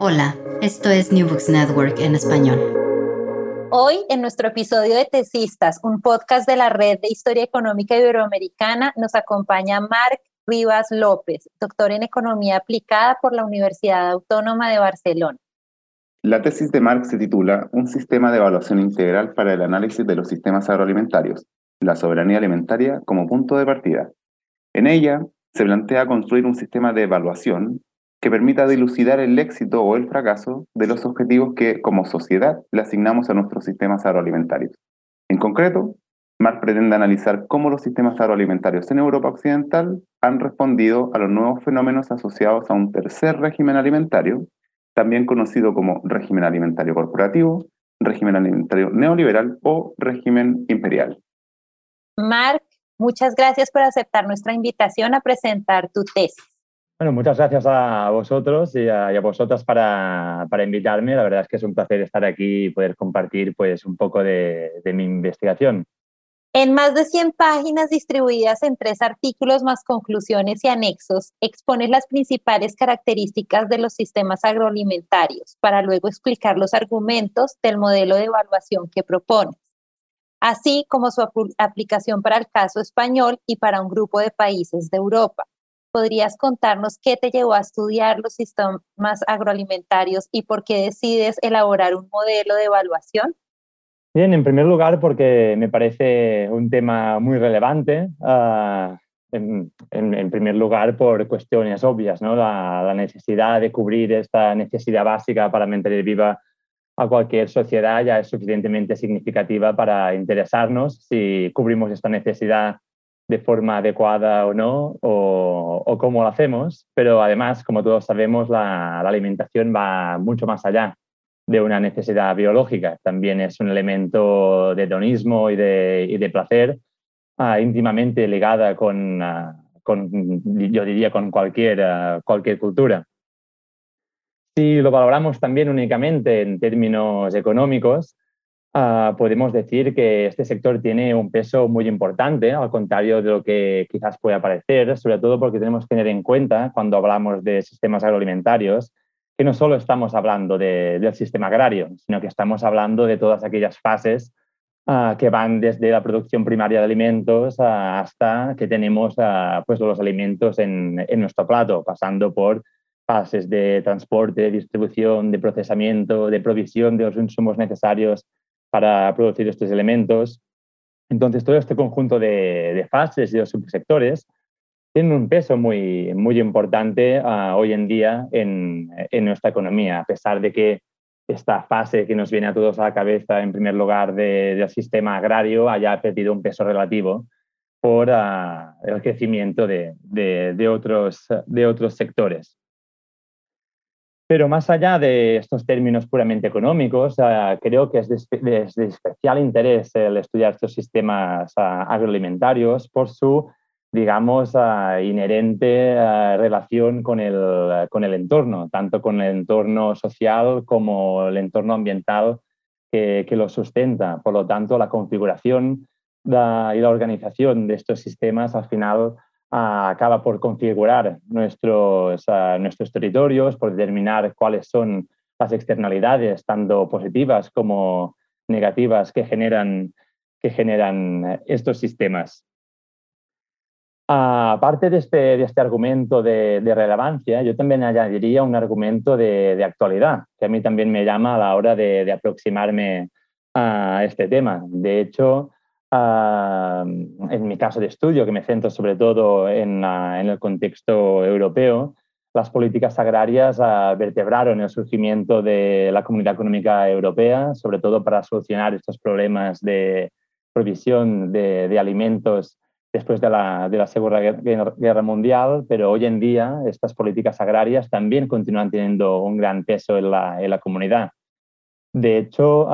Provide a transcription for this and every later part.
Hola, esto es New Books Network en español. Hoy, en nuestro episodio de Tesistas, un podcast de la Red de Historia Económica Iberoamericana, nos acompaña Marc Rivas López, doctor en Economía Aplicada por la Universidad Autónoma de Barcelona. La tesis de Marc se titula Un sistema de evaluación integral para el análisis de los sistemas agroalimentarios, la soberanía alimentaria como punto de partida. En ella se plantea construir un sistema de evaluación que permita dilucidar el éxito o el fracaso de los objetivos que, como sociedad, le asignamos a nuestros sistemas agroalimentarios. En concreto, Marx pretende analizar cómo los sistemas agroalimentarios en Europa Occidental han respondido a los nuevos fenómenos asociados a un tercer régimen alimentario, también conocido como régimen alimentario corporativo, régimen alimentario neoliberal o régimen imperial. Marc, muchas gracias por aceptar nuestra invitación a presentar tu tesis. Bueno, muchas gracias a vosotros y a, vosotras para, para, invitarme. La verdad es que es un placer estar aquí y poder compartir pues, un poco de, mi investigación. En más de 100 páginas distribuidas en tres artículos más conclusiones y anexos, expones las principales características de los sistemas agroalimentarios para luego explicar los argumentos del modelo de evaluación que propones, así como su aplicación para el caso español y para un grupo de países de Europa. ¿Podrías contarnos qué te llevó a estudiar los sistemas agroalimentarios y por qué decides elaborar un modelo de evaluación? Bien, en primer lugar porque me parece un tema muy relevante. Uh, en, en, en, primer lugar por cuestiones obvias, ¿no? La, la, necesidad de cubrir esta necesidad básica para mantener viva a cualquier sociedad ya es suficientemente significativa para interesarnos si cubrimos esta necesidad de forma adecuada o no, o, cómo lo hacemos, pero además, como todos sabemos, la, alimentación va mucho más allá de una necesidad biológica. También es un elemento de hedonismo y de, y de placer uh, íntimamente ligada con, uh, con, yo diría, con cualquier, uh, cualquier cultura. Si lo valoramos también únicamente en términos económicos, Uh, podemos decir que este sector tiene un peso muy importante, al contrario de lo que quizás pueda parecer, sobre todo porque tenemos que tener en cuenta cuando hablamos de sistemas agroalimentarios que no solo estamos hablando de, del sistema agrario, sino que estamos hablando de todas aquellas fases uh, que van desde la producción primaria de alimentos uh, hasta que tenemos pues los alimentos en, en nuestro plato, pasando por fases de transporte, de distribución, de procesamiento, de provisión de los insumos necesarios para producir estos elementos. Entonces, todo este conjunto de, fases y de subsectores tiene un peso muy, muy importante uh, hoy en día en, nuestra economía, a pesar de que esta fase que nos viene a todos a la cabeza, en primer lugar, de, del sistema agrario, haya perdido un peso relativo por uh, el crecimiento de, otros, de otros sectores. Pero más allá de estos términos puramente económicos, uh, creo que es de, de, especial interés el estudiar estos sistemas uh, agroalimentarios por su, digamos, uh, inherente relación con el, con el entorno, tanto con el entorno social como el entorno ambiental que, que lo sustenta. Por lo tanto, la configuración y la organización de estos sistemas al final acaba por configurar nuestros, nuestros territorios, por determinar cuáles son las externalidades, tanto positivas como negativas, que generan, que generan estos sistemas. Aparte de este, de este argumento de, relevancia, yo también añadiría un argumento de, actualidad, que a mí también me llama a la hora de, aproximarme a este tema. De hecho, en mi caso de estudio, que me centro sobre todo en, el contexto europeo, las políticas agrarias vertebraron el surgimiento de la Comunidad Económica Europea, sobre todo para solucionar estos problemas de provisión de alimentos después de la, de la Segunda Guerra Mundial, pero hoy en día estas políticas agrarias también continúan teniendo un gran peso en la, en la comunidad. De hecho,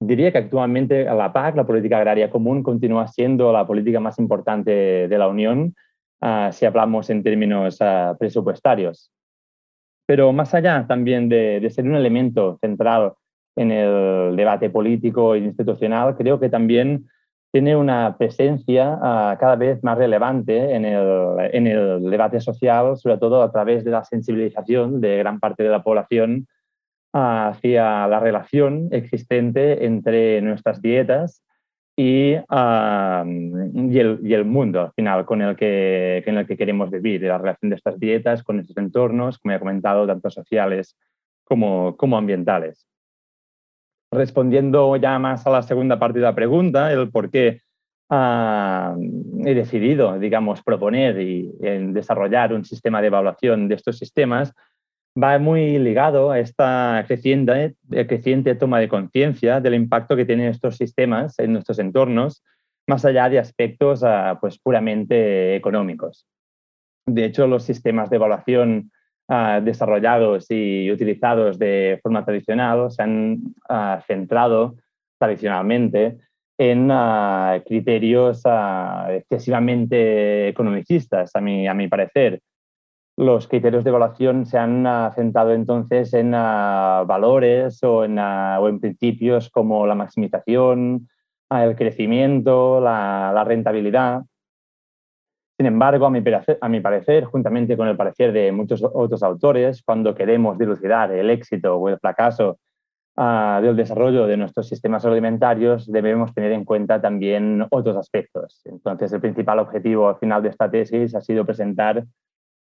diría que actualmente la PAC, la Política Agraria Común, continúa siendo la política más importante de la Unión uh, si hablamos en términos uh, presupuestarios. Pero más allá también de, de ser un elemento central en el debate político e institucional, creo que también tiene una presencia ah, cada vez más relevante en el, debate social, sobre todo a través de la sensibilización de gran parte de la población hacia la relación existente entre nuestras dietas y, ah, y, el, mundo al final con el, que, en el que queremos vivir, la relación de estas dietas con estos entornos, como he comentado, tanto sociales como, como ambientales. Respondiendo ya más a la segunda parte de la pregunta, el por qué ah, he decidido, digamos, proponer y desarrollar un sistema de evaluación de estos sistemas, va muy ligado a esta creciente, eh, creciente toma de conciencia del impacto que tienen estos sistemas en nuestros entornos, más allá de aspectos ah, pues, puramente económicos. De hecho, los sistemas de evaluación Ah, desarrollados y utilizados de forma tradicional se han ah, centrado tradicionalmente en criterios excesivamente economicistas, a mi, a mi parecer. Los criterios de evaluación se han centrado entonces en valores o en, o en, principios como la maximización, el crecimiento, la, la rentabilidad, sin embargo, a mi, parecer, juntamente con el parecer de muchos otros autores, cuando queremos dilucidar el éxito o el fracaso ah, del desarrollo de nuestros sistemas alimentarios, debemos tener en cuenta también otros aspectos. Entonces, el principal objetivo al final de esta tesis ha sido presentar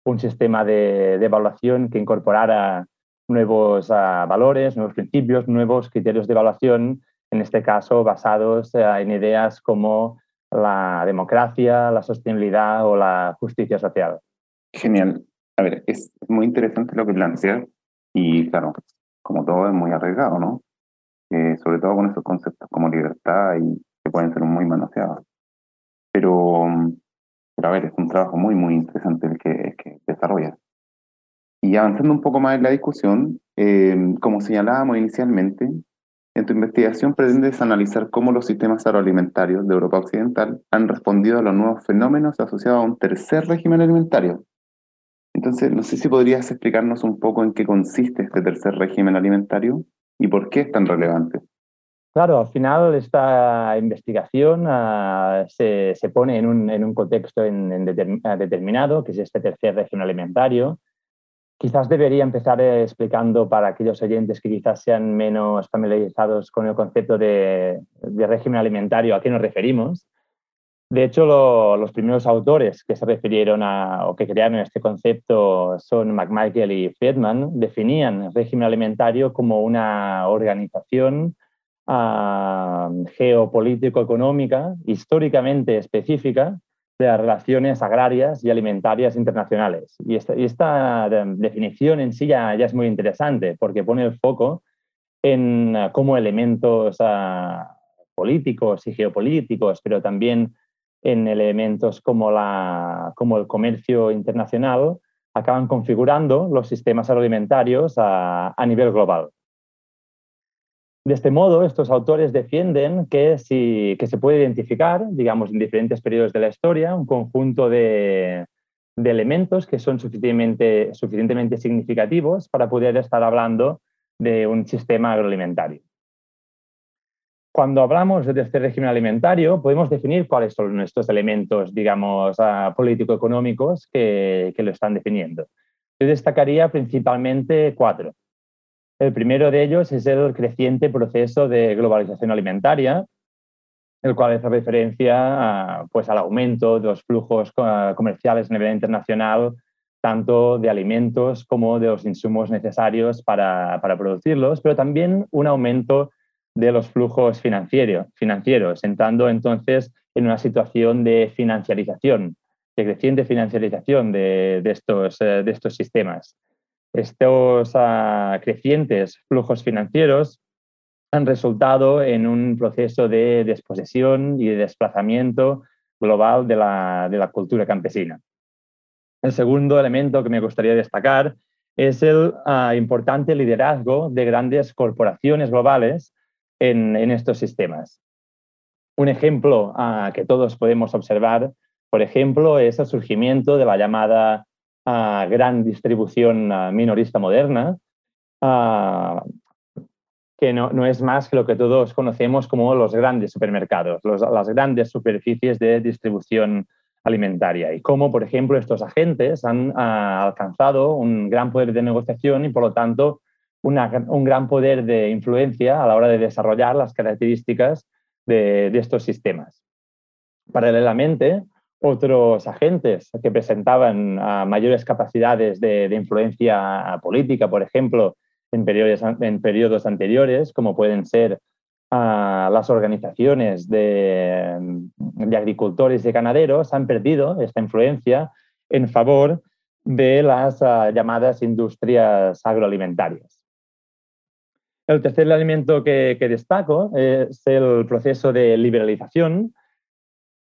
un sistema de, evaluación que incorporara nuevos ah, valores, nuevos principios, nuevos criterios de evaluación, en este caso basados ah, en ideas como la democracia, la sostenibilidad o la justicia social. Genial. A ver, es muy interesante lo que planteas y claro, como todo es muy arriesgado, ¿no? Eh, sobre todo con esos conceptos como libertad y que pueden ser muy manoseados. Pero, pero a ver, es un trabajo muy, muy interesante el que, el desarrollas. Y avanzando un poco más en la discusión, eh, como señalábamos inicialmente, en tu investigación pretendes analizar cómo los sistemas agroalimentarios de Europa Occidental han respondido a los nuevos fenómenos asociados a un tercer régimen alimentario. Entonces, no sé si podrías explicarnos un poco en qué consiste este tercer régimen alimentario y por qué es tan relevante. Claro, al final esta investigación uh, se, se, pone en un, en un contexto en, en determinado, que es este tercer régimen alimentario, Quizás debería empezar eh, explicando para aquellos oyentes que quizás sean menos familiarizados con el concepto de, régimen alimentario a qué nos referimos. De hecho, los primeros autores que se refirieron a, o que crearon este concepto son McMichael y Friedman, definían régimen alimentario como una organización ah, geopolítico-económica históricamente específica de las relaciones agrarias y alimentarias internacionales. Y esta, definición en sí ya, es muy interesante porque pone el foco en ah, cómo elementos ah, políticos y geopolíticos, pero también en elementos como, la, como el comercio internacional, acaban configurando los sistemas agroalimentarios a nivel global. De este modo, estos autores defienden que, si, que se puede identificar, digamos, en diferentes periodos de la historia, un conjunto de, de elementos que son suficientemente, suficientemente significativos para poder estar hablando de un sistema agroalimentario. Cuando hablamos de este régimen alimentario, podemos definir cuáles son nuestros elementos, digamos, ah, político-económicos que, que lo están definiendo. Yo destacaría principalmente cuatro. El primero de ellos es el creciente proceso de globalización alimentaria, el cual hace referencia pues, al aumento de los flujos comerciales a nivel internacional, tanto de alimentos como de los insumos necesarios para, producirlos, pero también un aumento de los flujos financieros, financieros, entrando entonces en una situación de financiarización, de creciente financiarización de, eh, de estos sistemas. Estos ah, crecientes flujos financieros han resultado en un proceso de desposesión y de desplazamiento global de la, cultura campesina. El segundo elemento que me gustaría destacar es el ah, importante liderazgo de grandes corporaciones globales en, estos sistemas. Un ejemplo ah, que todos podemos observar, por ejemplo, es el surgimiento de la llamada ah, gran distribución minorista moderna, que no, es más que lo que todos conocemos como los grandes supermercados, las grandes superficies de distribución alimentaria y cómo, por ejemplo, estos agentes han alcanzado un gran poder de negociación y, por lo tanto, un gran poder de influencia a la hora de desarrollar las características de, estos sistemas. Paralelamente, otros agentes que presentaban ah, mayores capacidades de, influencia política, por ejemplo, en periodos, anteriores, como pueden ser ah, las organizaciones de, agricultores y ganaderos, han perdido esta influencia en favor de las ah, llamadas industrias agroalimentarias. El tercer elemento que, destaco es el proceso de liberalización,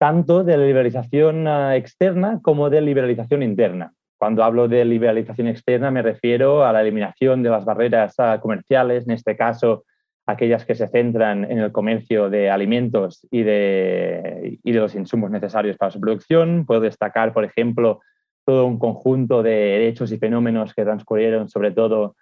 tanto de liberalización ah, externa como de liberalización interna. Cuando hablo de liberalización externa me refiero a la eliminación de las barreras ah, comerciales, en este caso aquellas que se centran en el comercio de alimentos y de, y de los insumos necesarios para su producción. Puedo destacar, por ejemplo, todo un conjunto de hechos y fenómenos que transcurrieron sobre todo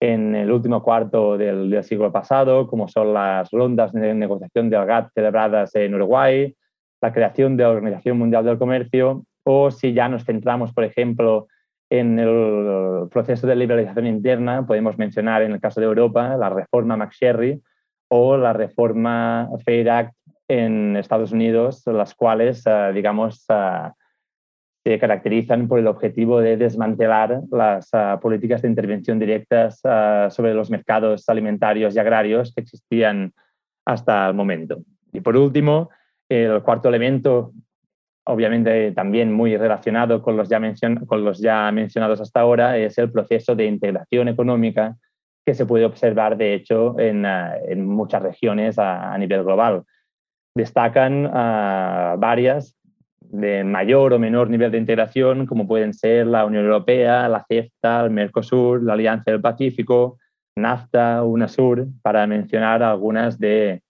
en el último cuarto del, del, siglo pasado, como son las rondas de negociación del GATT celebradas en Uruguay, la creación de la Organización Mundial del Comercio o si ya nos centramos, por ejemplo, en el proceso de liberalización interna, podemos mencionar en el caso de Europa la reforma McSherry o la reforma Fair Act en Estados Unidos, las cuales, eh, digamos, eh, se caracterizan por el objetivo de desmantelar las eh, políticas de intervención directas sobre los mercados alimentarios y agrarios que existían hasta el momento. Y por último, el cuarto elemento obviamente también muy relacionado con los, ya mencionados hasta ahora, es el proceso de integración económica que se puede observar, de hecho, en, eh, muchas regiones a, nivel global. Destacan uh, varias de mayor o menor nivel de integración, como pueden ser la Unión Europea, la CEFTA, el Mercosur, la Alianza del Pacífico, NAFTA, UNASUR, para mencionar algunas de,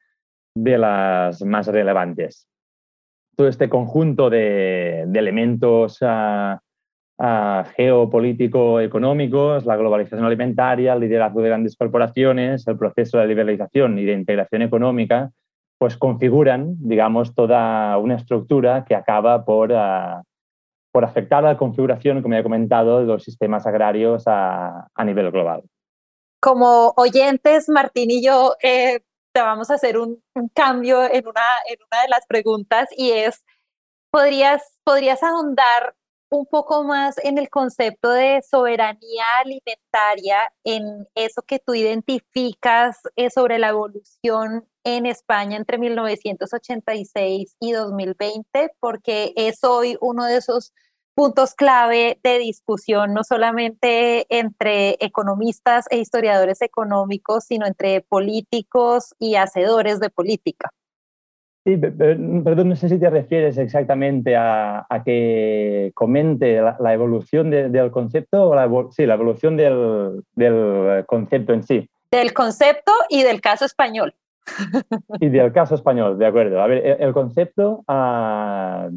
de las más relevantes todo este conjunto de, elementos ah, geopolítico-económicos, la globalización alimentaria, el liderazgo de grandes corporaciones, el proceso de liberalización y de integración económica, pues configuran, digamos, toda una estructura que acaba por, por afectar a la configuración, como ya he comentado, de los sistemas agrarios a, nivel global. Como oyentes, Martín y yo eh, vamos a hacer un, cambio en una, en una de las preguntas y es, ¿podrías, ¿podrías ahondar un poco más en el concepto de soberanía alimentaria, en eso que tú identificas eh, sobre la evolución en España entre 1986 y 2020, porque es hoy uno de esos puntos clave de discusión, no solamente entre economistas e historiadores económicos, sino entre políticos y hacedores de política. Sí, perdón, no sé si te refieres exactamente a, que comente la, evolución del concepto o la, sí, la evolución del, concepto en sí. Del concepto y del caso español. Y del caso español, de acuerdo. A ver, el, concepto, ah,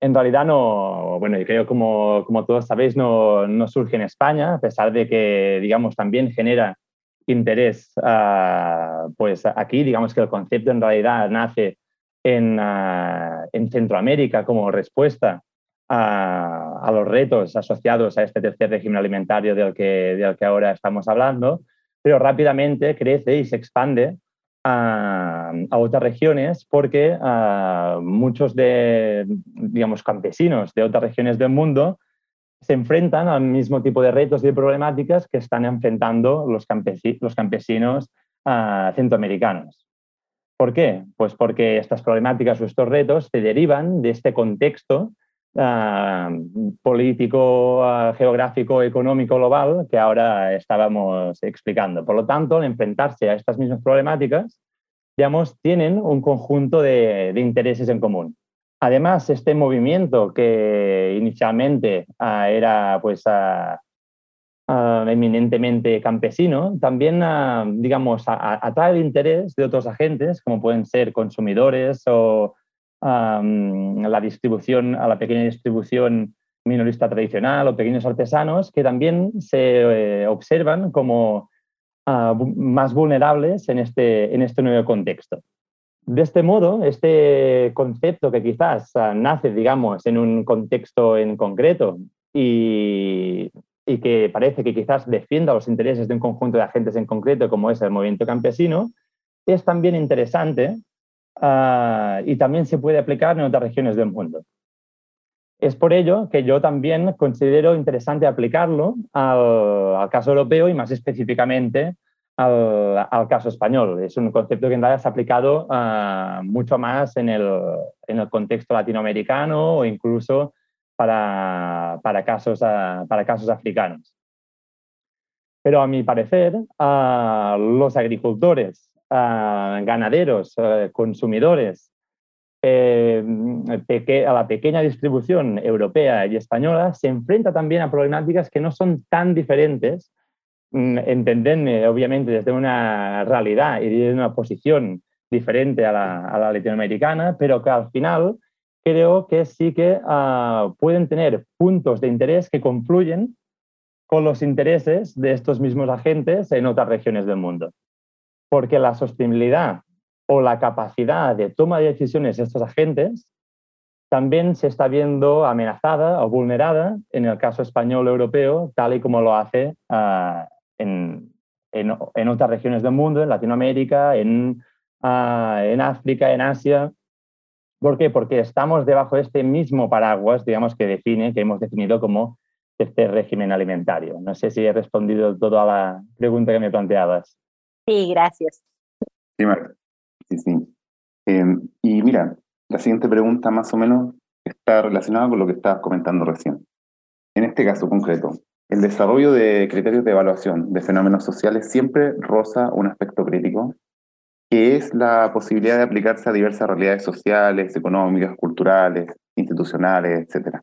en realidad no, bueno, y creo como, como todos sabéis, no, no, surge en España, a pesar de que, digamos, también genera interés, ah, pues aquí, digamos que el concepto en realidad nace en, ah, en Centroamérica como respuesta a, a, los retos asociados a este tercer régimen alimentario del que, del que ahora estamos hablando, pero rápidamente crece y se expande a, otras regiones porque muchos de, digamos, campesinos de otras regiones del mundo se enfrentan al mismo tipo de retos y problemáticas que están enfrentando los, los campesinos centroamericanos. ¿Por qué? Pues porque estas problemáticas o estos retos se derivan de este contexto Ah, político, ah, geográfico, económico, global que ahora estábamos explicando. Por lo tanto, al enfrentarse a estas mismas problemáticas, digamos, tienen un conjunto de, intereses en común. Además, este movimiento que inicialmente ah, era pues, eminentemente campesino, también, digamos, atrae el interés de otros agentes, como pueden ser consumidores o la distribución, a la pequeña distribución minorista tradicional o pequeños artesanos que también se eh, observan como ah, más vulnerables en este, en este nuevo contexto. De este modo, este concepto que quizás ah, nace, digamos, en un contexto en concreto y, y, que parece que quizás defienda los intereses de un conjunto de agentes en concreto, como es el movimiento campesino, es también interesante Ah, y también se puede aplicar en otras regiones del mundo. Es por ello que yo también considero interesante aplicarlo al, caso europeo y más específicamente al, caso español. Es un concepto que en realidad se ha aplicado ah, mucho más en el, en el, contexto latinoamericano o incluso para, para casos, ah, para casos africanos. Pero a mi parecer, los agricultores ganaderos, consumidores, eh, a la pequeña distribución europea y española, se enfrenta también a problemáticas que no son tan diferentes, mm, entenderme obviamente desde una realidad y desde una posición diferente a la, latinoamericana, pero que al final creo que sí que ah, pueden tener puntos de interés que confluyen con los intereses de estos mismos agentes en otras regiones del mundo porque la sostenibilidad o la capacidad de toma de decisiones de estos agentes también se está viendo amenazada o vulnerada en el caso español europeo, tal y como lo hace ah, en, otras regiones del mundo, en Latinoamérica, en, ah, en África, en Asia. ¿Por qué? Porque estamos debajo de este mismo paraguas, digamos, que define, que hemos definido como este régimen alimentario. No sé si he respondido todo a la pregunta que me planteabas. Sí, gracias. Sí, Sí, sí. Em, y mira, la siguiente pregunta más o menos está relacionada con lo que estabas comentando recién. En este caso concreto, el desarrollo de criterios de evaluación de fenómenos sociales siempre roza un aspecto crítico, que es la posibilidad de aplicarse a diversas realidades sociales, económicas, culturales, institucionales, etc.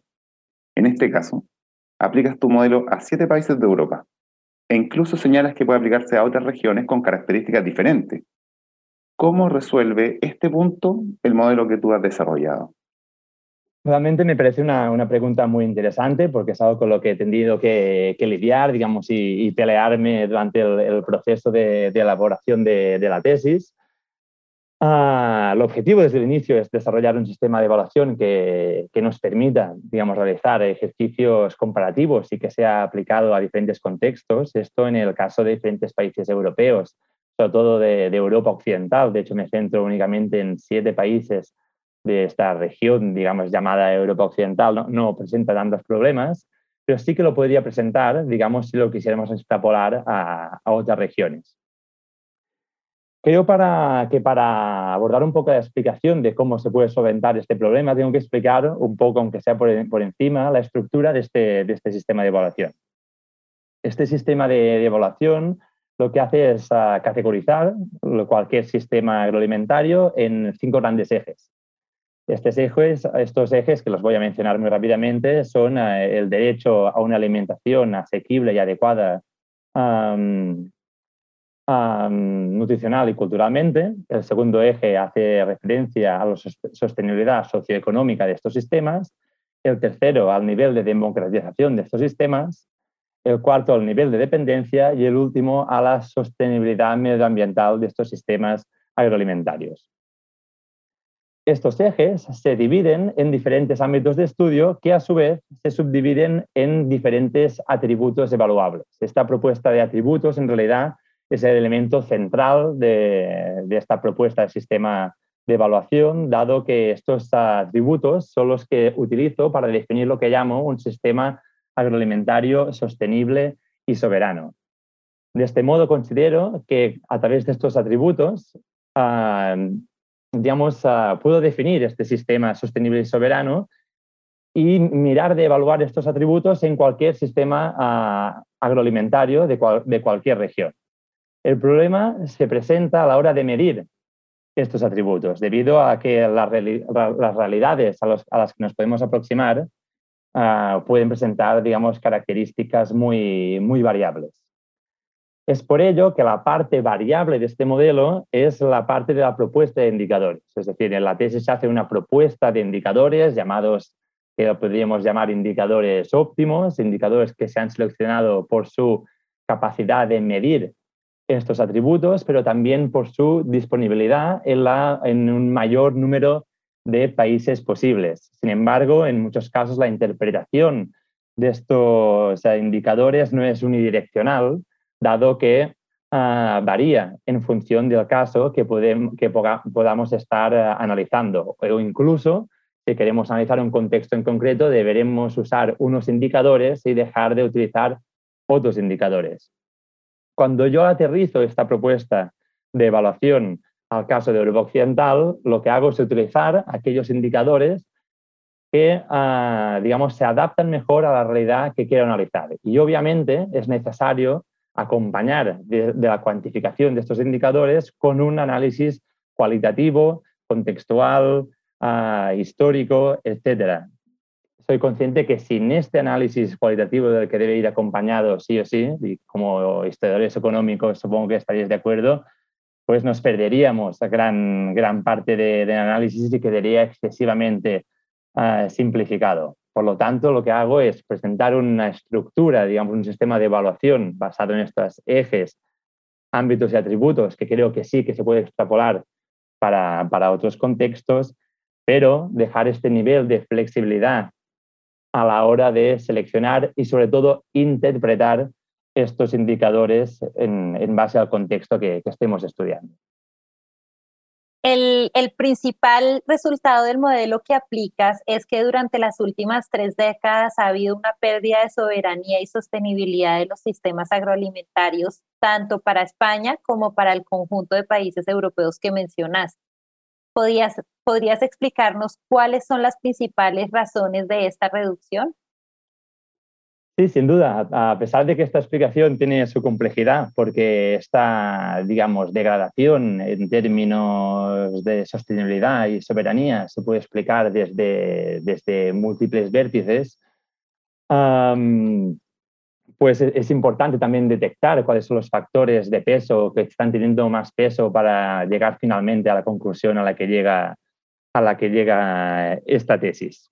En este caso, aplicas tu modelo a siete países de Europa, e incluso señalas que puede aplicarse a otras regiones con características diferentes. ¿Cómo resuelve este punto el modelo que tú has desarrollado? Realmente me parece una, una pregunta muy interesante porque es algo con lo que he tenido que, lidiar, digamos, y, pelearme durante el, proceso de, elaboración de, la tesis. Ah, el objetivo desde el inicio es desarrollar un sistema de evaluación que, que, nos permita, digamos, realizar ejercicios comparativos y que sea aplicado a diferentes contextos. Esto en el caso de diferentes países europeos, sobre todo de, Europa Occidental. De hecho, me centro únicamente en siete países de esta región, digamos, llamada Europa Occidental. No, no presenta tantos problemas, pero sí que lo podría presentar, digamos, si lo quisiéramos extrapolar a, a otras regiones. Creo para, que para abordar un poco la explicación de cómo se puede solventar este problema, tengo que explicar un poco, aunque sea por, encima, la estructura de este, de este, sistema de evaluación. Este sistema de, evaluación lo que hace es ah, categorizar cualquier sistema agroalimentario en cinco grandes ejes. Estos ejes, estos ejes, que los voy a mencionar muy rápidamente, son ah, el derecho a una alimentación asequible y adecuada nutricional y culturalmente. El segundo eje hace referencia a la sostenibilidad socioeconómica de estos sistemas. El tercero, al nivel de democratización de estos sistemas. El cuarto, al nivel de dependencia. Y el último, a la sostenibilidad medioambiental de estos sistemas agroalimentarios. Estos ejes se dividen en diferentes ámbitos de estudio que a su vez se subdividen en diferentes atributos evaluables. Esta propuesta de atributos en realidad es el elemento central de, esta propuesta de sistema de evaluación, dado que estos atributos son los que utilizo para definir lo que llamo un sistema agroalimentario sostenible y soberano. De este modo, considero que a través de estos atributos, ah, digamos, ah, puedo definir este sistema sostenible y soberano y mirar de evaluar estos atributos en cualquier sistema ah, agroalimentario de, cualquier región. El problema se presenta a la hora de medir estos atributos, debido a que las, realidades a, las que nos podemos aproximar pueden presentar, digamos, características muy, muy variables. Es por ello que la parte variable de este modelo es la parte de la propuesta de indicadores. Es decir, en la tesis se hace una propuesta de indicadores llamados, que podríamos llamar indicadores óptimos, indicadores que se han seleccionado por su capacidad de medir estos atributos, pero también por su disponibilidad en, un mayor número de países posibles. Sin embargo, en muchos casos la interpretación de estos indicadores no es unidireccional, dado que ah, varía en función del caso que, podamos estar ah, analizando. O incluso, si queremos analizar un contexto en concreto, deberemos usar unos indicadores y dejar de utilizar otros indicadores. Cuando yo aterrizo esta propuesta de evaluación al caso de Europa Occidental, lo que hago es utilizar aquellos indicadores que, ah, digamos, se adaptan mejor a la realidad que quiero analizar. Y obviamente es necesario acompañar de, la cuantificación de estos indicadores con un análisis cualitativo, contextual, ah, histórico, etc. Soy consciente que sin este análisis cualitativo del que debe ir acompañado sí o sí, y como historiadores económicos supongo que estaréis de acuerdo, pues nos perderíamos gran, gran parte del análisis y quedaría excesivamente ah, simplificado. Por lo tanto, lo que hago es presentar una estructura, digamos, un sistema de evaluación basado en estos ejes, ámbitos y atributos que creo que sí que se puede extrapolar para, para otros contextos, pero dejar este nivel de flexibilidad a la hora de seleccionar y sobre todo interpretar estos indicadores en, base al contexto que estemos estudiando. El, principal resultado del modelo que aplicas es que durante las últimas tres décadas ha habido una pérdida de soberanía y sostenibilidad de los sistemas agroalimentarios, tanto para España como para el conjunto de países europeos que mencionaste. ¿Podrías, ¿Podrías explicarnos cuáles son las principales razones de esta reducción? Sí, sin duda, a pesar de que esta explicación tiene su complejidad, porque esta, digamos, degradación en términos de sostenibilidad y soberanía se puede explicar desde, desde múltiples vértices, pues es importante también detectar cuáles son los factores de peso que están teniendo más peso para llegar finalmente a la conclusión a la que llega, a la que llega esta tesis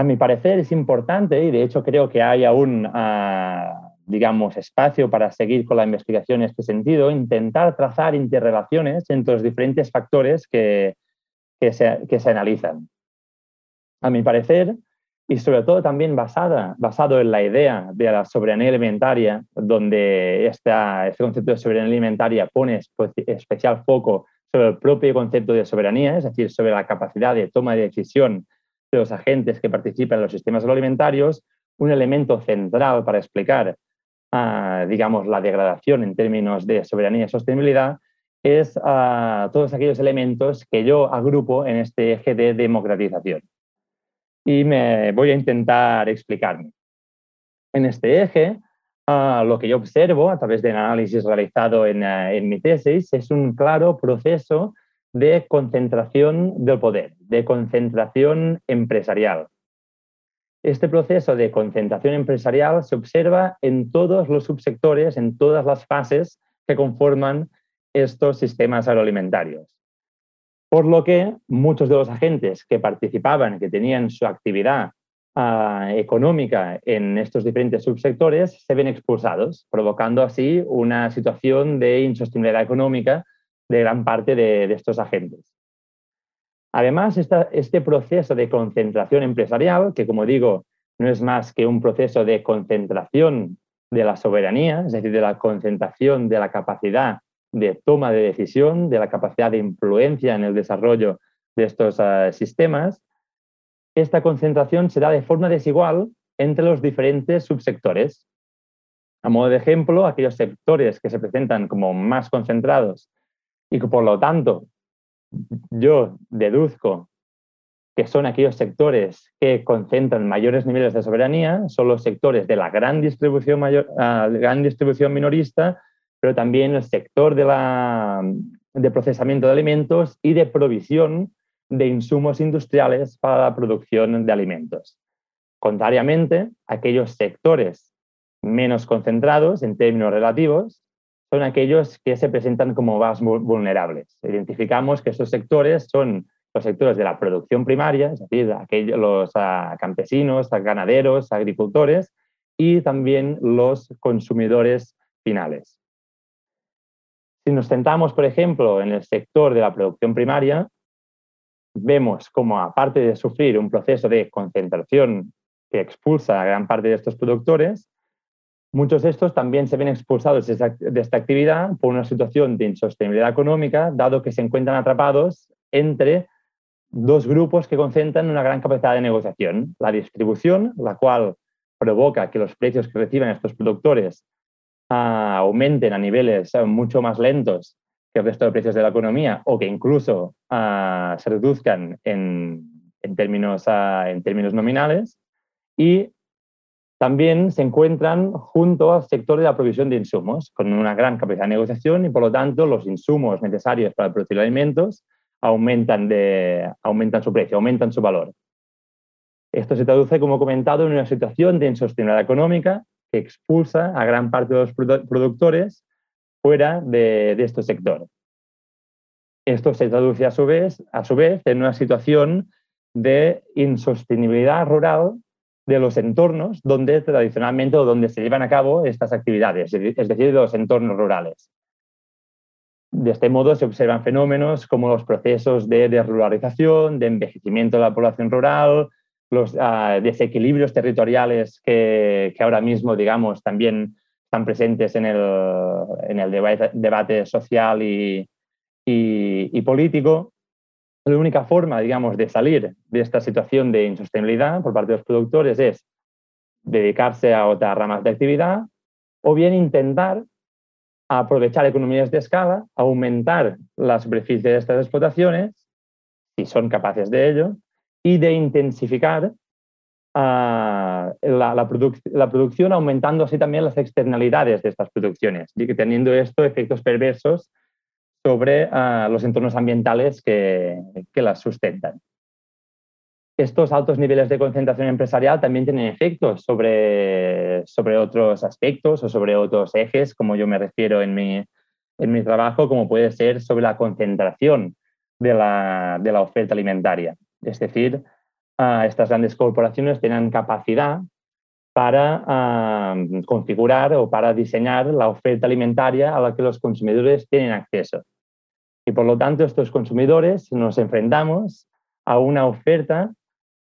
a mi parecer es importante y de hecho creo que hay aún, ah, digamos, espacio para seguir con la investigación en este sentido, intentar trazar interrelaciones entre los diferentes factores que, que, se, que se analizan. A mi parecer, y sobre todo también basada, basado en la idea de la soberanía alimentaria, donde esta, este concepto de soberanía alimentaria pone especial foco sobre el propio concepto de soberanía, es decir, sobre la capacidad de toma de decisión de los agentes que participan en los sistemas agroalimentarios, un elemento central para explicar, ah, digamos, la degradación en términos de soberanía y sostenibilidad es ah, todos aquellos elementos que yo agrupo en este eje de democratización. Y me voy a intentar explicarme. En este eje, ah, lo que yo observo a través del análisis realizado en, en mi tesis es un claro proceso de concentración del poder, de concentración empresarial. Este proceso de concentración empresarial se observa en todos los subsectores, en todas las fases que conforman estos sistemas agroalimentarios. Por lo que muchos de los agentes que participaban, que tenían su actividad ah, económica en estos diferentes subsectores, se ven expulsados, provocando así una situación de insostenibilidad económica de gran parte de, estos agentes. Además, este proceso de concentración empresarial, que como digo, no es más que un proceso de concentración de la soberanía, es decir, de la concentración de la capacidad de toma de decisión, de la capacidad de influencia en el desarrollo de estos uh, sistemas, esta concentración se da de forma desigual entre los diferentes subsectores. A modo de ejemplo, aquellos sectores que se presentan como más concentrados y que por lo tanto yo deduzco que son aquellos sectores que concentran mayores niveles de soberanía, son los sectores de la gran distribución, mayor, uh, gran distribución minorista, pero también el sector de, la, de procesamiento de alimentos y de provisión de insumos industriales para la producción de alimentos. Contrariamente, aquellos sectores menos concentrados en términos relativos son aquellos que se presentan como más vulnerables. Identificamos que esos sectores son los sectores de la producción primaria, es decir, aquellos, los uh, campesinos, ganaderos, agricultores y también los consumidores finales. Si nos centramos, por ejemplo, en el sector de la producción primaria, vemos como aparte de sufrir un proceso de concentración que expulsa a gran parte de estos productores, muchos de estos también se ven expulsados de esta actividad por una situación de insostenibilidad económica, dado que se encuentran atrapados entre dos grupos que concentran una gran capacidad de negociación. La distribución, la cual provoca que los precios que reciben estos productores uh, aumenten a niveles mucho más lentos que el resto de precios de la economía o que incluso se reduzcan en, en, términos, en términos nominales. Y también se encuentran junto al sector de la provisión de insumos, con una gran capacidad de negociación y por lo tanto los insumos necesarios para producir alimentos aumentan, de, aumentan su precio, aumentan su valor. Esto se traduce, como comentado, en una situación de insostenibilidad económica que expulsa a gran parte de los productores fuera de, de este sector. Esto se traduce a su, vez, a su vez en una situación de insostenibilidad rural de los entornos donde tradicionalmente o donde se llevan a cabo estas actividades, es decir, de los entornos rurales. De este modo se observan fenómenos como los procesos de desruralización, de envejecimiento de la población rural, los uh, desequilibrios territoriales que, ahora mismo, digamos, también están presentes en el, debate, social y, y, político. La única forma, digamos, de salir de esta situación de insostenibilidad por parte de los productores es dedicarse a otras ramas de actividad o bien intentar aprovechar economías de escala, aumentar la superficie de estas explotaciones, si son capaces de ello, y de intensificar uh, la, la, produ la, producción, aumentando así también las externalidades de estas producciones, y teniendo esto efectos perversos sobre uh, los entornos ambientales que, que las sustentan estos altos niveles de concentración empresarial también tienen efectos sobre, sobre otros aspectos o sobre otros ejes, como yo me refiero en mi, en mi trabajo, como puede ser sobre la concentración de la, de la oferta alimentaria. Es decir, uh, estas grandes corporaciones tienen capacidad para uh, configurar o para diseñar la oferta alimentaria a la que los consumidores tienen acceso. Y por lo tanto, estos consumidores nos enfrentamos a una oferta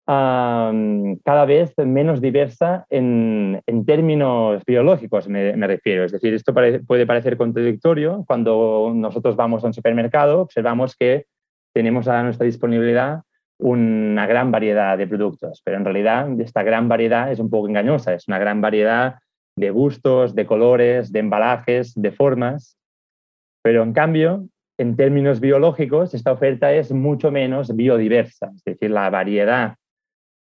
um, cada vez menos diversa en, en términos biológicos, me, refiero. Es decir, esto puede parecer contradictorio. Cuando nosotros vamos a un supermercado, observamos que tenemos a nuestra disponibilidad una gran variedad de productos, pero en realidad esta gran variedad es un poco engañosa, es una gran variedad de gustos, de colores, de embalajes, de formas, pero en cambio, en términos biológicos, esta oferta es mucho menos biodiversa, es decir, la variedad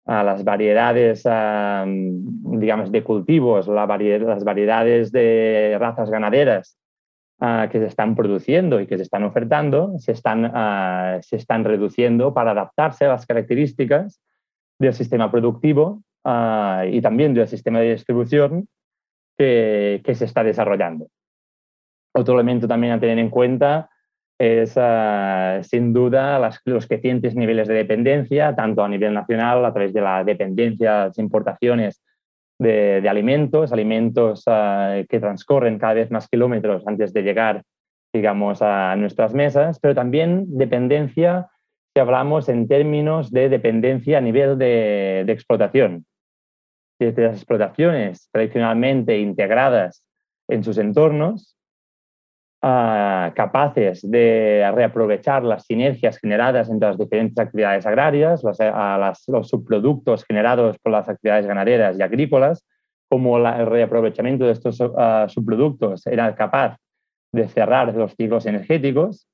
las variedades, digamos, de cultivos, las variedades de razas ganaderas uh, que se están produciendo y que se están ofertando, se están, uh, se están reduciendo para adaptarse a las características del sistema productivo uh, y también del sistema de distribución que, se está desarrollando. Otro elemento también a tener en cuenta es sin duda las, los crecientes niveles de dependencia, tanto a nivel nacional a través de la dependencia, las importaciones de, alimentos, alimentos uh, que transcorren cada vez más kilómetros antes de llegar, digamos, a nuestras mesas, pero también dependencia si hablamos en términos de dependencia a nivel de, de explotación. desde las explotaciones tradicionalmente integradas en sus entornos, capaces de reaprovechar las sinergias generadas entre las diferentes actividades agrarias, los, subproductos generados por las actividades ganaderas y agrícolas, como el reaprovechamiento de estos subproductos era capaz de cerrar los ciclos energéticos.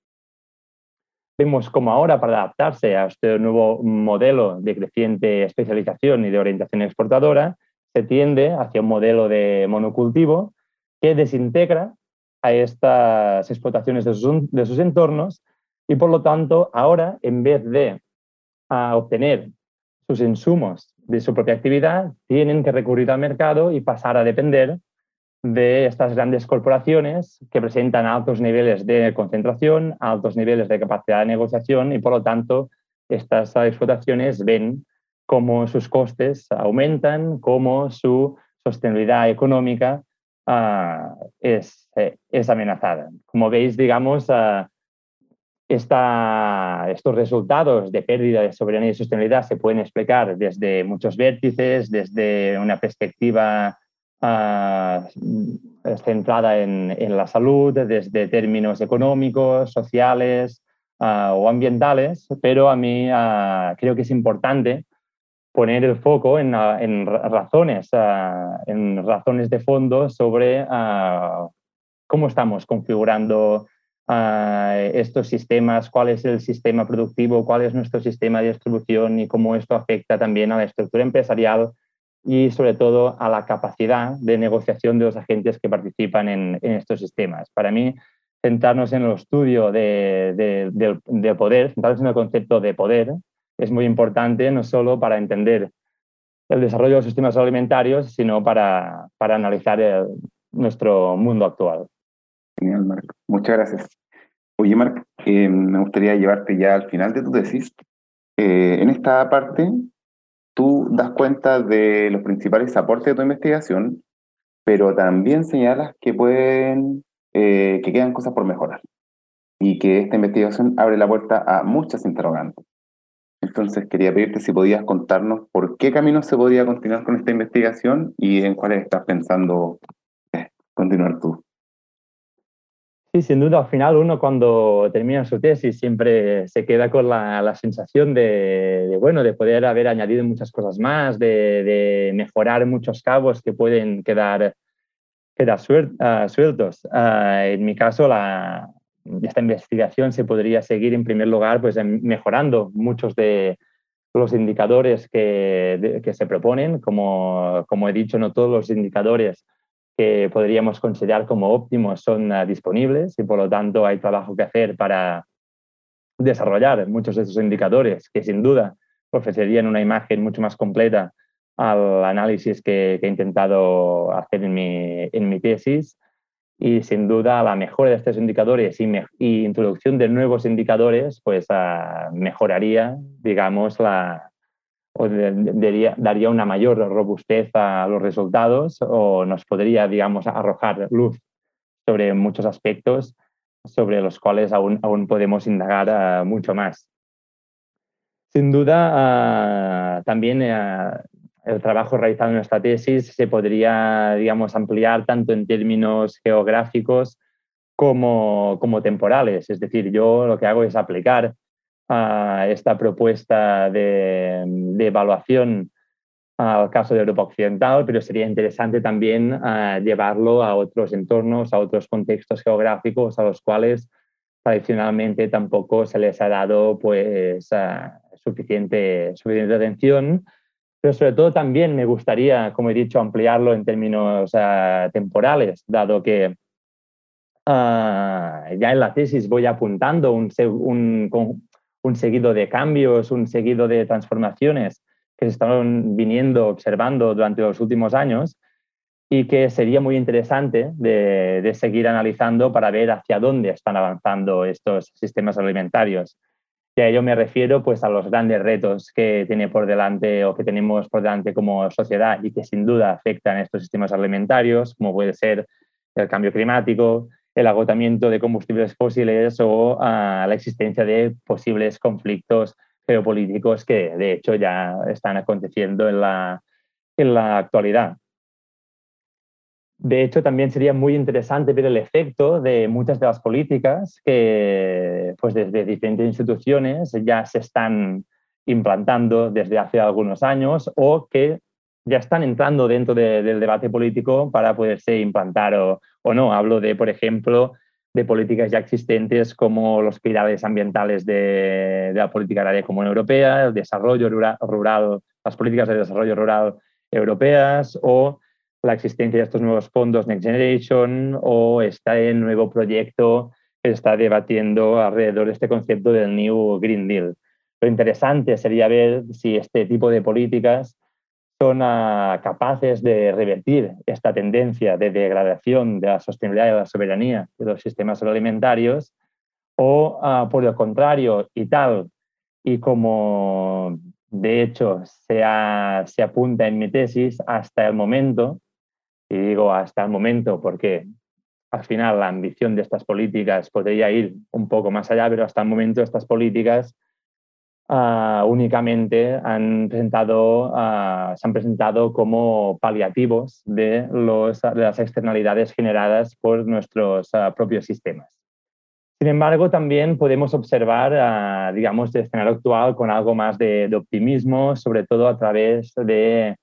Vemos como ahora, para adaptarse a este nuevo modelo de creciente especialización y de orientación exportadora, se tiende hacia un modelo de monocultivo que desintegra a estas explotaciones de sus, entornos y por lo tanto ahora en vez de obtener sus insumos de su propia actividad, tienen que recurrir al mercado y pasar a depender de estas grandes corporaciones que presentan altos niveles de concentración, altos niveles de capacidad de negociación y por lo tanto estas explotaciones ven cómo sus costes aumentan, cómo su sostenibilidad económica Ah, es, eh, es, amenazada. Como veis, digamos, uh, estos resultados de pérdida de soberanía y sostenibilidad se pueden explicar desde muchos vértices, desde una perspectiva ah, centrada en, en, la salud, desde términos económicos, sociales o ambientales, pero a mí creo que es importante poner el foco en, ah, en razones, ah, en razones de fondo sobre ah, cómo estamos configurando estos sistemas, cuál es el sistema productivo, cuál es nuestro sistema de distribución y cómo esto afecta también a la estructura empresarial y sobre todo a la capacidad de negociación de los agentes que participan en, estos sistemas. Para mí, centrarnos en el estudio de, del poder, centrarnos en el concepto de poder, es muy importante no solo para entender el desarrollo de los sistemas alimentarios, sino para, para analizar nuestro mundo actual. Genial, Marc. Muchas gracias. Oye, Marc, eh, me gustaría llevarte ya al final de tu tesis. Eh, en esta parte, tú das cuenta de los principales aportes de tu investigación, pero también señalas que pueden, eh, que quedan cosas por mejorar y que esta investigación abre la puerta a muchas interrogantes. Entonces quería pedirte si podías contarnos por qué camino se podría continuar con esta investigación y en cuáles estás pensando eh, continuar tú. Sí, sin duda, al final uno cuando termina su tesis siempre se queda con la, sensación de, bueno, de poder haber añadido muchas cosas más, de, mejorar muchos cabos que pueden quedar, quedar ah, sueltos. Ah, en mi caso, la, esta investigación se podría seguir en primer lugar pues, mejorando muchos de los indicadores que, se proponen. Como, como, he dicho, no todos los indicadores que podríamos considerar como óptimos son uh, disponibles y por lo tanto hay trabajo que hacer para desarrollar muchos de esos indicadores que sin duda ofrecerían una imagen mucho más completa al análisis que, que he intentado hacer en mi, en mi tesis y sin duda la mejora de estos indicadores y, introducción de nuevos indicadores pues ah, mejoraría, digamos, la, o daría una mayor robustez a los resultados o nos podría, digamos, arrojar luz sobre muchos aspectos sobre los cuales aún, aún podemos indagar ah, mucho más. Sin duda, ah, también el trabajo realizado en esta tesis se podría, digamos, ampliar tanto en términos geográficos como, como temporales. Es decir, yo lo que hago es aplicar esta propuesta de, de evaluación al caso de Europa Occidental, pero sería interesante también llevarlo a otros entornos, a otros contextos geográficos a los cuales tradicionalmente tampoco se les ha dado pues, suficiente, suficiente atención pero sobre todo también me gustaría, como he dicho, ampliarlo en términos temporales, dado que uh, ya en la tesis voy apuntando un, seguido de cambios, un seguido de transformaciones que se están viniendo observando durante los últimos años y que sería muy interesante de seguir analizando para ver hacia dónde están avanzando estos sistemas alimentarios. Y a ello me refiero pues, a los grandes retos que tiene por delante o que tenemos por delante como sociedad y que sin duda afectan a estos sistemas alimentarios, como puede ser el cambio climático, el agotamiento de combustibles fósiles o ah, la existencia de posibles conflictos geopolíticos que de hecho ya están aconteciendo en la actualidad. De hecho, también sería muy interesante ver el efecto de muchas de las políticas que, pues desde diferentes instituciones ya se están implantando desde hace algunos años o que ya están entrando dentro del debate político para poderse implantar o, no. Hablo de, por ejemplo, de políticas ya existentes como los pilares ambientales de, la política agraria común europea, el desarrollo rural, las políticas de desarrollo rural europeas o la existencia de estos nuevos fondos Next Generation o este nuevo proyecto que está debatiendo alrededor de este concepto del New Green Deal. Lo interesante sería ver si este tipo de políticas son ah, capaces de revertir esta tendencia de degradación de la sostenibilidad y de la soberanía de los sistemas agroalimentarios o, ah, por el contrario, y tal y como de hecho se, se apunta en mi tesis, hasta el momento y digo hasta el momento porque al final la ambición de estas políticas podría ir un poco más allá, pero hasta el momento estas políticas uh, únicamente han presentado, uh, se han presentado como paliativos de, los, de, las externalidades generadas por nuestros uh, propios sistemas. Sin embargo, también podemos observar, digamos, el escenario actual con algo más de, de optimismo, sobre todo a través de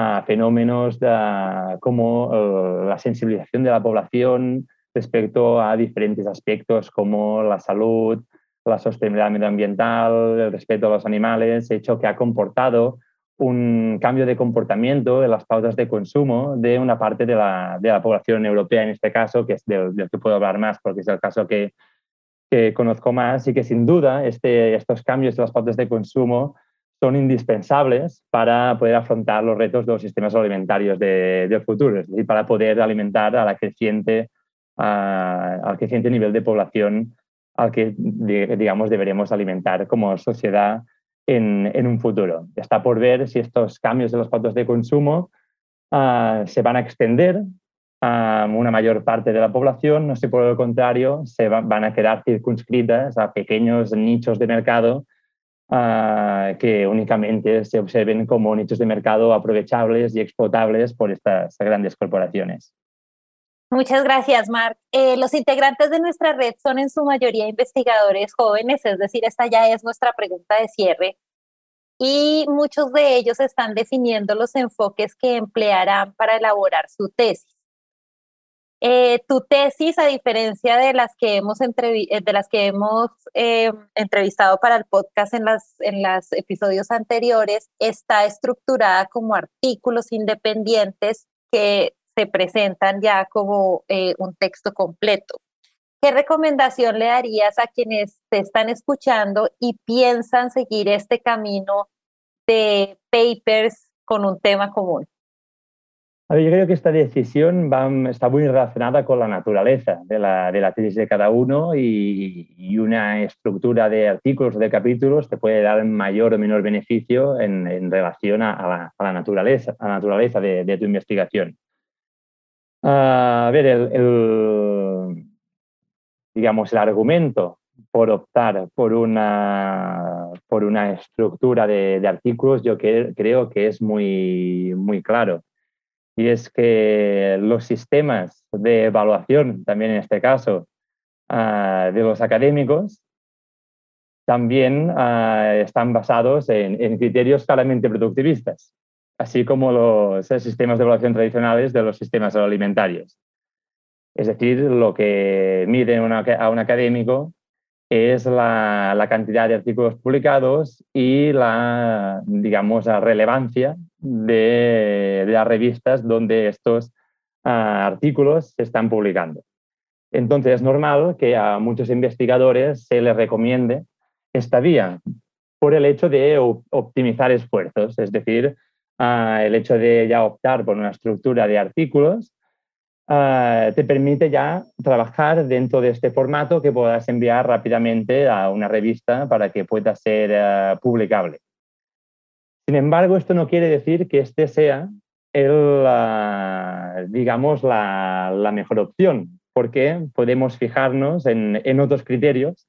a fenómenos como eh, la sensibilización de la población respecto a diferentes aspectos como la salud, la sostenibilidad medioambiental, el respeto a los animales, hecho que ha comportado un cambio de comportamiento en las pautas de consumo de una parte de la, de la población europea, en este caso, que es del, que puedo hablar más porque es el caso que, que conozco más y que sin duda este, estos cambios en las pautas de consumo son indispensables para poder afrontar los retos de los sistemas alimentarios de futuro, es decir, para poder alimentar a la creciente, al creciente nivel de población al que, digamos, deberemos alimentar como sociedad en, en, un futuro. Está por ver si estos cambios de los patos de consumo uh, se van a extender a una mayor parte de la población, no sé por el contrario, se va, van a quedar circunscritas a pequeños nichos de mercado uh, que únicamente se observen como nichos de mercado aprovechables y explotables por estas grandes corporaciones. Muchas gracias, Marc. Eh, los integrantes de nuestra red son en su mayoría investigadores jóvenes, es decir, esta ya es nuestra pregunta de cierre. Y muchos de ellos están definiendo los enfoques que emplearán para elaborar su tesis. Eh, tu tesis, a diferencia de las que hemos, eh, eh, entrevistado para el podcast en los episodios anteriores, está estructurada como artículos independientes que se presentan ya como un texto completo. ¿Qué recomendación le darías a quienes te están escuchando y piensan seguir este camino de papers con un tema común? Yo creo que esta decisión está muy relacionada con la naturaleza de la, tesis de cada uno y, una estructura de artículos o de capítulos te puede dar mayor o menor beneficio en, relación a, a, la, a, naturaleza, a de, tu investigación. Uh, a ver, el, digamos, el argumento por optar por una, por una estructura de, artículos yo creo que es muy, muy claro y es que los sistemas de evaluación, también en este caso, uh, de los académicos, también uh, están basados en, criterios claramente productivistas, así como los sistemas de evaluación tradicionales de los sistemas alimentarios. Es decir, lo que mide a un académico es la, la, cantidad de artículos publicados y la, digamos, la relevancia de, las revistas donde estos uh, artículos se están publicando. Entonces es normal que a muchos investigadores se les recomiende esta vía por el hecho de optimizar esfuerzos, es decir, uh, el hecho de ya optar por una estructura de artículos uh, te permite ya trabajar dentro de este formato que puedas enviar rápidamente a una revista para que pueda ser publicable. Sin embargo, esto no quiere decir que este sea el, digamos, la, la, mejor opción, porque podemos fijarnos en, en otros criterios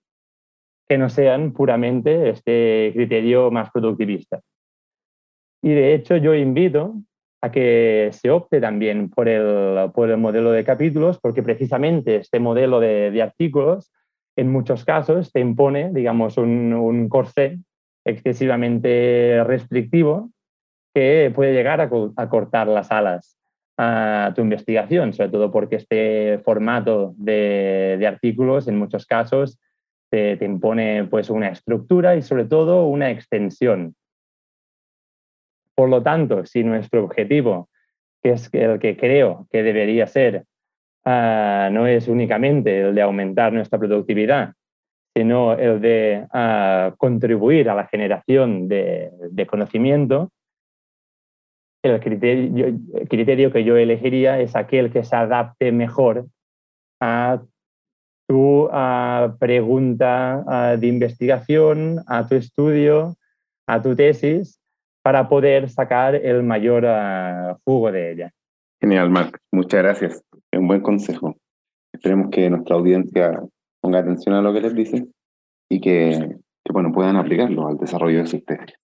que no sean puramente este criterio más productivista. Y de hecho yo invito a que se opte también por el, por el modelo de capítulos, porque precisamente este modelo de, de artículos en muchos casos te impone, digamos, un, un corsé excesivamente restrictivo que puede llegar a, cortar las alas a tu investigación, sobre todo porque este formato de, artículos en muchos casos te, impone pues, una estructura y sobre todo una extensión. Por lo tanto, si nuestro objetivo, que es el que creo que debería ser, uh, no es únicamente el de aumentar nuestra productividad, sino el de uh, contribuir a la generación de, conocimiento, el criterio, criterio, que yo elegiría es aquel que se adapte mejor a tu uh, pregunta uh, de investigación, a tu estudio, a tu tesis, para poder sacar el mayor jugo de ella. Genial, Marc. Muchas gracias. Un buen consejo. Esperemos que nuestra audiencia ponga atención a lo que les dice y que, que bueno, puedan aplicarlo al desarrollo de sus tesis.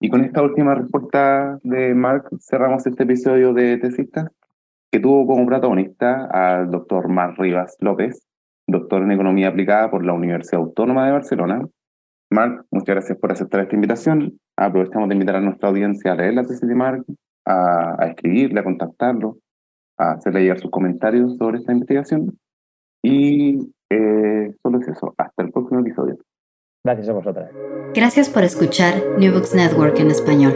Y con esta última respuesta de Marc cerramos este episodio de Tesista, que tuvo como protagonista al doctor Marc Rivas López, doctor en Economía Aplicada por la Universidad Autónoma de Barcelona. Marc, muchas gracias por aceptar esta invitación. Aprovechamos de invitar a nuestra audiencia a leer la tesis de Marc, a, a escribirle, a contactarlo, a hacerle llegar sus comentarios sobre esta investigación. Y eh, solo es eso. Hasta el próximo episodio. Gracias a vosotras. Gracias por escuchar New Books Network en español.